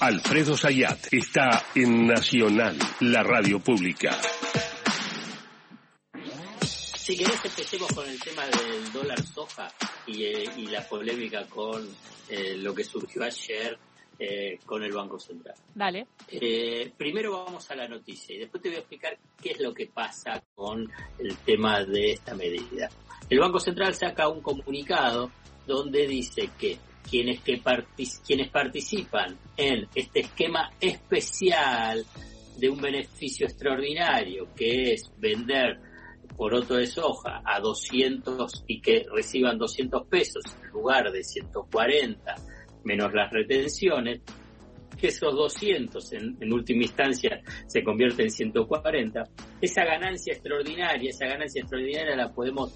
Alfredo Sayat está en Nacional, la radio pública. Si querés empecemos con el tema del dólar soja y, eh, la polémica con eh, lo que surgió ayer eh, con el Banco Central. Dale. primero vamos a la noticia y después te voy a explicar qué es lo que pasa con el tema de esta medida. El Banco Central saca un comunicado donde dice que quienes, que quienes participan en este esquema especial de un beneficio extraordinario, que es vender poroto de soja a 200 y que reciban 200 pesos en lugar de 140 menos las retenciones, que esos 200 en, en, última instancia se convierten en 140, esa ganancia extraordinaria, esa ganancia extraordinaria la podemos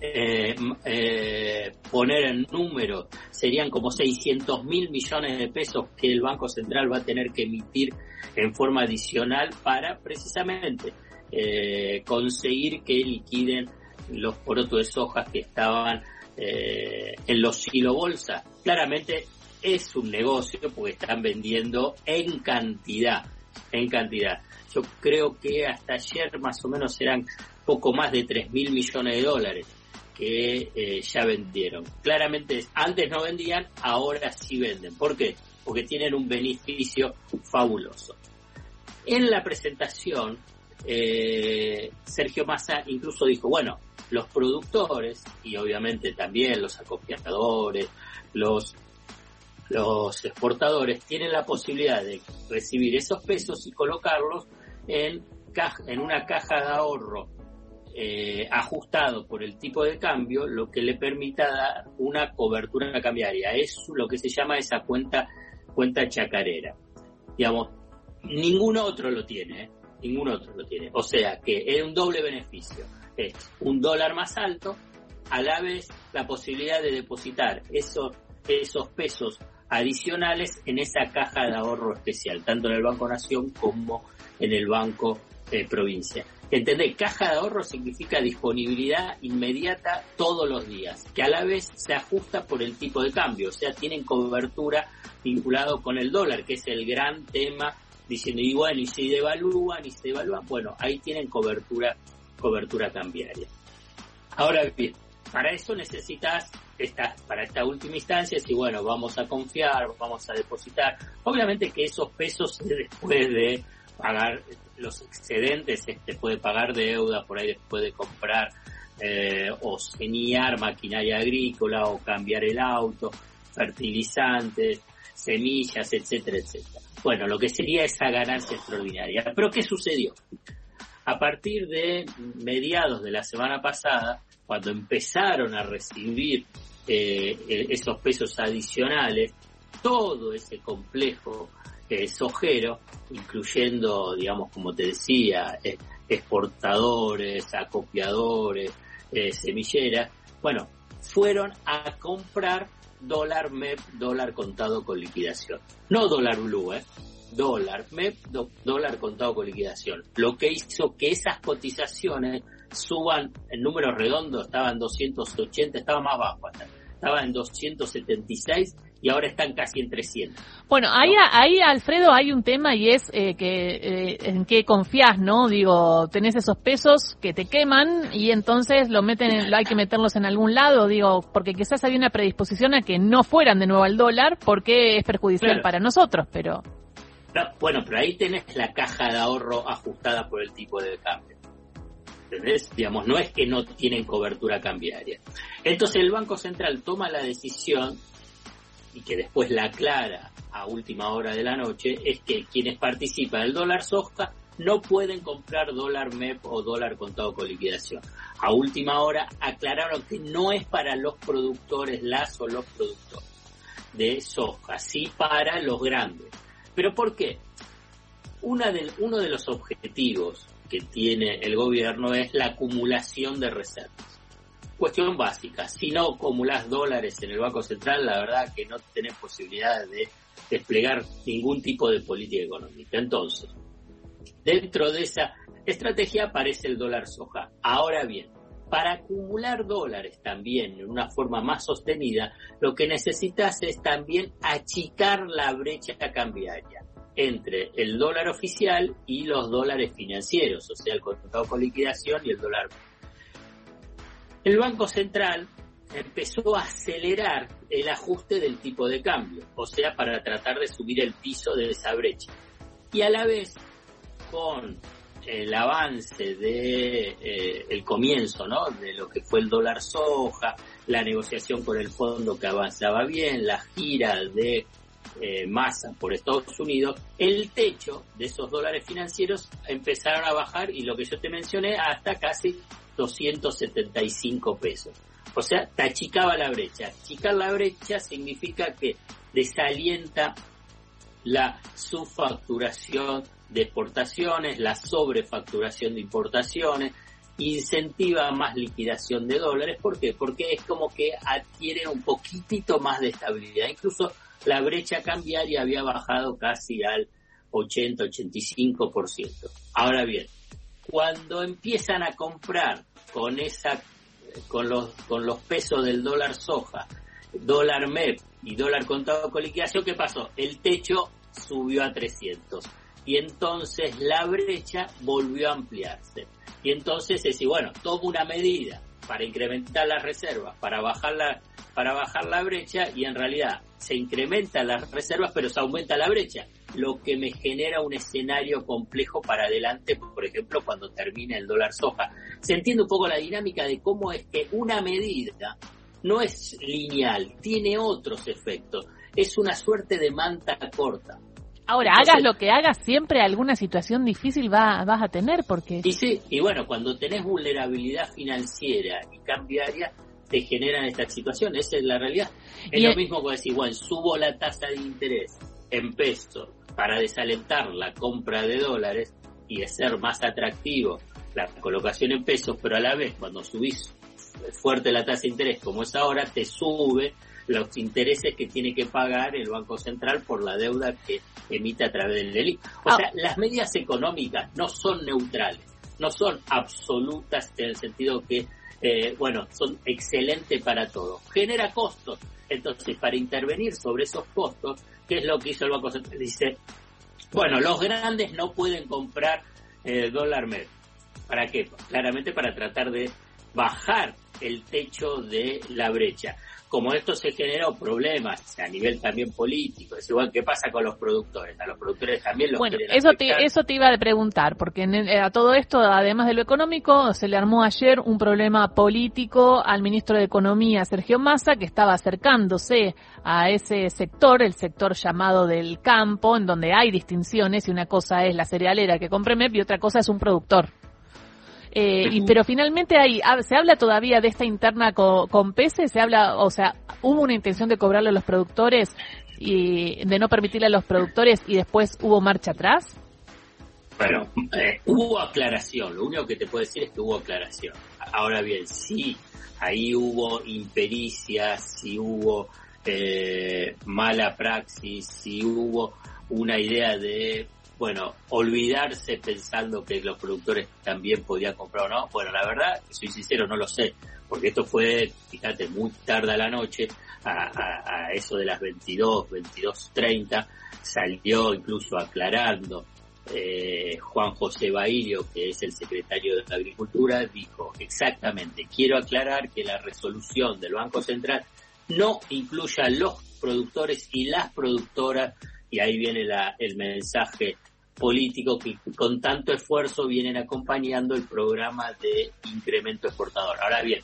eh, eh, poner en número, serían como 600 mil millones de pesos que el Banco Central va a tener que emitir en forma adicional para precisamente eh, conseguir que liquiden los porotos de soja que estaban eh, en los bolsa Claramente es un negocio porque están vendiendo en cantidad, en cantidad. Yo creo que hasta ayer más o menos eran poco más de 3 mil millones de dólares que eh, ya vendieron. Claramente antes no vendían, ahora sí venden. ¿Por qué? Porque tienen un beneficio fabuloso. En la presentación, eh, Sergio Massa incluso dijo, bueno, los productores y obviamente también los acopiadores, los los exportadores tienen la posibilidad de recibir esos pesos y colocarlos en, en una caja de ahorro eh, ajustado por el tipo de cambio, lo que le permita dar una cobertura cambiaria. Es lo que se llama esa cuenta, cuenta chacarera. Digamos, ningún otro lo tiene, ¿eh? ningún otro lo tiene. O sea que es un doble beneficio. Es un dólar más alto, a la vez la posibilidad de depositar esos, esos pesos adicionales en esa caja de ahorro especial, tanto en el Banco Nación como en el Banco eh, Provincia. Entendés, caja de ahorro significa disponibilidad inmediata todos los días, que a la vez se ajusta por el tipo de cambio, o sea, tienen cobertura vinculado con el dólar, que es el gran tema, diciendo, y bueno, y se devalúan, y se devalúan, bueno, ahí tienen cobertura, cobertura cambiaria. Ahora bien, para eso necesitas esta, para esta última instancia, si bueno, vamos a confiar, vamos a depositar, obviamente que esos pesos después de pagar los excedentes, este puede pagar deuda, por ahí puede comprar eh, o señar maquinaria agrícola o cambiar el auto, fertilizantes, semillas, etcétera, etcétera. Bueno, lo que sería esa ganancia extraordinaria. Pero ¿qué sucedió? A partir de mediados de la semana pasada, cuando empezaron a recibir eh, esos pesos adicionales, todo ese complejo sojero, incluyendo, digamos, como te decía, exportadores, acopiadores, eh, semilleras, bueno, fueron a comprar dólar MEP, dólar contado con liquidación. No dólar blue, ¿eh? Dólar MEP, dólar contado con liquidación. Lo que hizo que esas cotizaciones suban en números redondos, estaban 280, estaba más bajo estaba en 276 y ahora están casi en 300. Bueno, ahí, ahí Alfredo, hay un tema y es eh, que eh, en qué confías, ¿no? Digo, tenés esos pesos que te queman y entonces lo meten, hay que meterlos en algún lado, digo, porque quizás había una predisposición a que no fueran de nuevo al dólar porque es perjudicial para nosotros, pero... bueno, pero ahí tenés la caja de ahorro ajustada por el tipo de cambio. ¿Entendés? Digamos, no es que no tienen cobertura cambiaria. Entonces el Banco Central toma la decisión y que después la aclara a última hora de la noche, es que quienes participan del dólar soja no pueden comprar dólar MEP o dólar contado con liquidación. A última hora aclararon que no es para los productores, las o los productores de soja, sí para los grandes. ¿Pero por qué? Una de, uno de los objetivos que tiene el gobierno es la acumulación de reservas cuestión básica. Si no acumulás dólares en el Banco Central, la verdad que no tenés posibilidad de desplegar ningún tipo de política económica. Entonces, dentro de esa estrategia aparece el dólar soja. Ahora bien, para acumular dólares también en una forma más sostenida, lo que necesitas es también achicar la brecha cambiaria entre el dólar oficial y los dólares financieros, o sea, el contado con liquidación y el dólar. El Banco Central empezó a acelerar el ajuste del tipo de cambio, o sea, para tratar de subir el piso de esa brecha. Y a la vez, con el avance de eh, el comienzo, ¿no? De lo que fue el dólar soja, la negociación con el fondo que avanzaba bien, la gira de eh, masa por Estados Unidos, el techo de esos dólares financieros empezaron a bajar y lo que yo te mencioné hasta casi 275 pesos. O sea, te achicaba la brecha. Achicar la brecha significa que desalienta la subfacturación de exportaciones, la sobrefacturación de importaciones, incentiva más liquidación de dólares. ¿Por qué? Porque es como que adquiere un poquitito más de estabilidad. Incluso la brecha cambiaria había bajado casi al 80-85%. Ahora bien, cuando empiezan a comprar con esa con los con los pesos del dólar soja, dólar MEP y dólar contado con liquidación, ¿qué pasó? El techo subió a 300 y entonces la brecha volvió a ampliarse. Y entonces es bueno, tomo una medida para incrementar las reservas, para bajar la, para bajar la brecha y en realidad se incrementan las reservas pero se aumenta la brecha, lo que me genera un escenario complejo para adelante, por ejemplo, cuando termine el dólar soja. Se entiende un poco la dinámica de cómo es que una medida no es lineal, tiene otros efectos, es una suerte de manta corta. Ahora, hagas lo que hagas, siempre alguna situación difícil va, vas a tener, porque... Y sí, y bueno, cuando tenés vulnerabilidad financiera y cambiaria, te generan estas situaciones, esa es la realidad. Es lo mismo que decir, bueno, subo la tasa de interés en pesos para desalentar la compra de dólares y hacer más atractivo la colocación en pesos, pero a la vez cuando subís fuerte la tasa de interés como es ahora, te sube los intereses que tiene que pagar el Banco Central por la deuda que emite a través del delito. O ah. sea, las medidas económicas no son neutrales, no son absolutas en el sentido que, eh, bueno, son excelentes para todos. Genera costos. Entonces, para intervenir sobre esos costos, ¿qué es lo que hizo el Banco Central? Dice, bueno, los grandes no pueden comprar eh, dólar med. ¿Para qué? Claramente para tratar de bajar el techo de la brecha como esto se generó problemas a nivel también político, es igual que pasa con los productores, a los productores también los Bueno, eso te, eso te iba a preguntar, porque eh, a todo esto, además de lo económico, se le armó ayer un problema político al ministro de Economía, Sergio Massa, que estaba acercándose a ese sector, el sector llamado del campo, en donde hay distinciones, y una cosa es la cerealera que compre MEP y otra cosa es un productor. Eh, y, pero finalmente hay, se habla todavía de esta interna con, con se habla, o sea, hubo una intención de cobrarle a los productores y de no permitirle a los productores y después hubo marcha atrás. Bueno, eh, hubo aclaración, lo único que te puedo decir es que hubo aclaración. Ahora bien, sí, ahí hubo impericias, sí hubo eh, mala praxis, sí hubo una idea de bueno, olvidarse pensando que los productores también podían comprar o no. Bueno, la verdad, soy sincero, no lo sé, porque esto fue, fíjate, muy tarde a la noche, a, eso de las 22, 22.30, salió incluso aclarando eh, Juan José Bailio, que es el secretario de Agricultura, dijo exactamente, quiero aclarar que la resolución del Banco Central no incluya a los productores y las productoras y ahí viene la, el mensaje político que con tanto esfuerzo vienen acompañando el programa de incremento exportador. Ahora bien,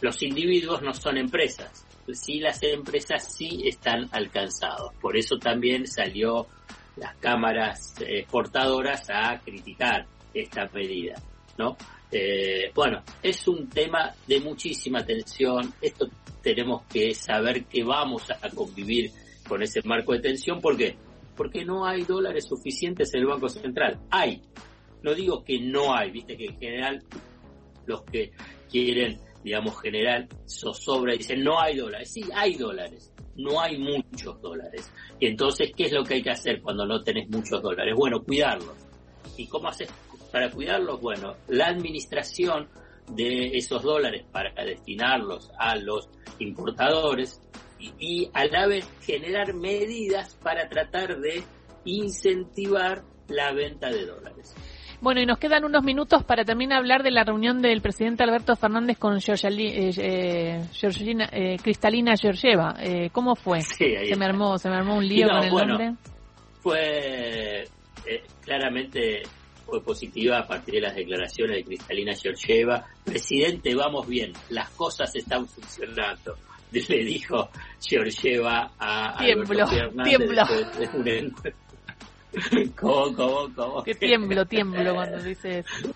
los individuos no son empresas, sí las empresas sí están alcanzados. Por eso también salió las cámaras exportadoras a criticar esta medida, ¿no? Eh, bueno, es un tema de muchísima tensión. Esto tenemos que saber que vamos a convivir con ese marco de tensión. ¿Por qué? porque no hay dólares suficientes en el Banco Central. Hay. No digo que no hay, viste que en general los que quieren, digamos, general zozobra dicen no hay dólares. Sí, hay dólares. No hay muchos dólares. Y entonces, ¿qué es lo que hay que hacer cuando no tenés muchos dólares? Bueno, cuidarlos. ¿Y cómo haces para cuidarlos? Bueno, la administración de esos dólares para destinarlos a los importadores y, y a la vez generar medidas para tratar de incentivar la venta de dólares. Bueno, y nos quedan unos minutos para también hablar de la reunión del presidente Alberto Fernández con eh, eh, eh, Cristalina Georgieva. Eh, ¿Cómo fue? se me armó, se me armó un lío con el nombre. Fue eh, claramente fue positiva a partir de las declaraciones de Cristalina Georgieva. Presidente, vamos bien, las cosas están funcionando. Le dijo Georgieva a tiemblo, Alberto tiemblo. ¿Cómo, cómo, cómo? Que tiemblo, tiemblo cuando dice eso.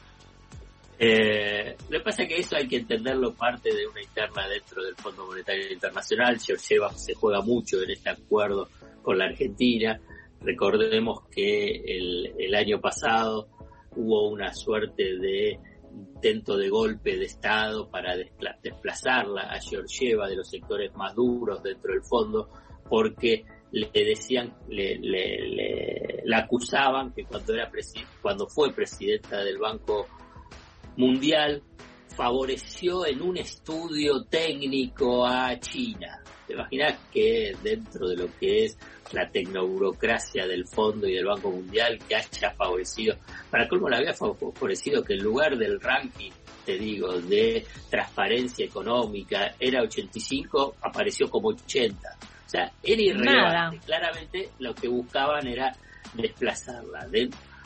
Eh, lo que pasa es que eso hay que entenderlo parte de una interna dentro del Fondo Monetario Internacional. Georgieva se juega mucho en este acuerdo con la Argentina. Recordemos que el, el año pasado hubo una suerte de intento de golpe de Estado para desplazarla a Georgieva de los sectores más duros dentro del fondo, porque le decían, le, le, la acusaban que cuando era cuando fue presidenta del Banco Mundial favoreció en un estudio técnico a China. ¿Te imaginas que dentro de lo que es la tecnoburocracia del Fondo y del Banco Mundial que haya favorecido, para cómo le había favorecido que en lugar del ranking, te digo, de transparencia económica era 85, apareció como 80 o sea, era irrelevante. Claramente lo que buscaban era desplazarla.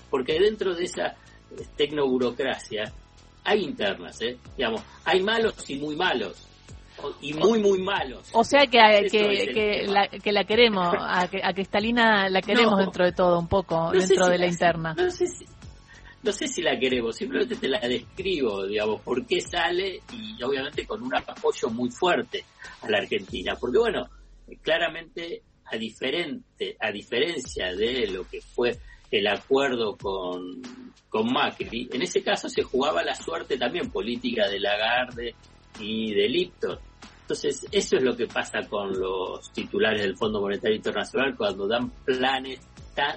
porque dentro de esa tecnoburocracia hay internas, ¿eh? Digamos, hay malos y muy malos. Y muy, muy malos. O sea que, que, que, la, que la queremos, a, que, a Cristalina la queremos dentro de todo, un poco, dentro de la, interna. No sé, si, no sé si la queremos, simplemente te la describo, digamos, por qué sale y obviamente con un apoyo muy fuerte a la Argentina. Porque bueno, claramente a diferente, a diferencia de lo que fue el acuerdo con, con Macri, en ese caso se jugaba la suerte también política de Lagarde y de Lipton. Entonces, eso es lo que pasa con los titulares del Fondo Monetario Internacional cuando dan planes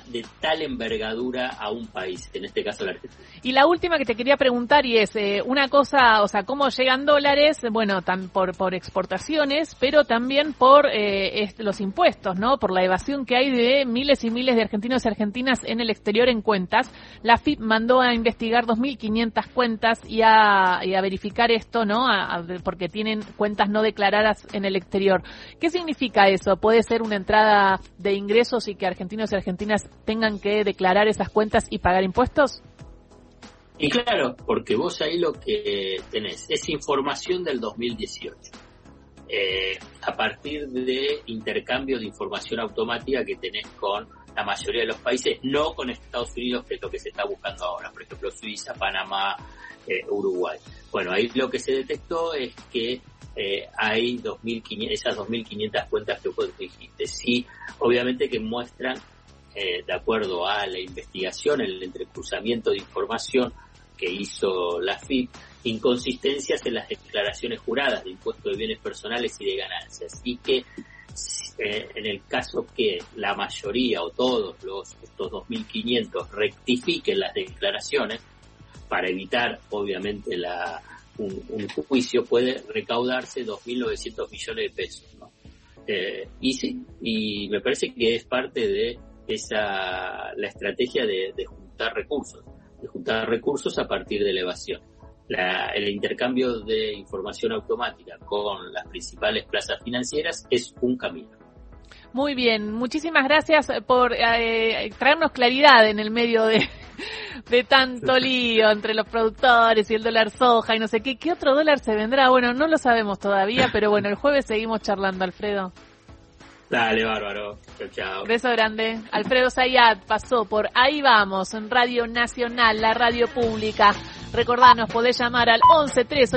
de tal envergadura a un país, en este caso la Argentina. Y la última que te quería preguntar y es eh, una cosa, o sea, cómo llegan dólares, bueno, por, por exportaciones, pero también por eh, los impuestos, ¿no? Por la evasión que hay de miles y miles de argentinos y argentinas en el exterior en cuentas. La FIP mandó a investigar 2.500 cuentas y a, y a verificar esto, ¿no? porque tienen cuentas no declaradas en el exterior. ¿Qué significa eso? ¿Puede ser una entrada de ingresos y que argentinos y argentinas tengan que declarar esas cuentas y pagar impuestos? Y claro, porque vos ahí lo que tenés es información del 2018. Eh, a partir de intercambio de información automática que tenés con la mayoría de los países, no con Estados Unidos, que es lo que se está buscando ahora, por ejemplo, Suiza, Panamá, eh, Uruguay. Bueno, ahí lo que se detectó es que eh, hay 2.500, esas 2.500 cuentas que vos dijiste, sí, obviamente que muestran eh, de acuerdo a la investigación, el entrecruzamiento de información que hizo la FIP, inconsistencias en las declaraciones juradas de impuestos de bienes personales y de ganancias. Y que eh, en el caso que la mayoría o todos los estos 2.500 rectifiquen las declaraciones, para evitar obviamente la, un, juicio, puede recaudarse 2.900 millones de pesos. Eh, y sí, y me parece que es parte de esa, la estrategia de, juntar recursos, de juntar recursos a partir de elevación. el intercambio de información automática con las principales plazas financieras es un camino. Muy bien, muchísimas gracias por eh, traernos claridad en el medio de, de tanto lío entre los productores y el dólar soja y no sé qué. ¿Qué otro dólar se vendrá? Bueno, no lo sabemos todavía, pero bueno, el jueves seguimos charlando, Alfredo. Dale, bárbaro. Chao, chao. Beso grande. Alfredo Zayat pasó por Ahí Vamos, en Radio Nacional, la radio pública. Recordanos, podés llamar al 11 3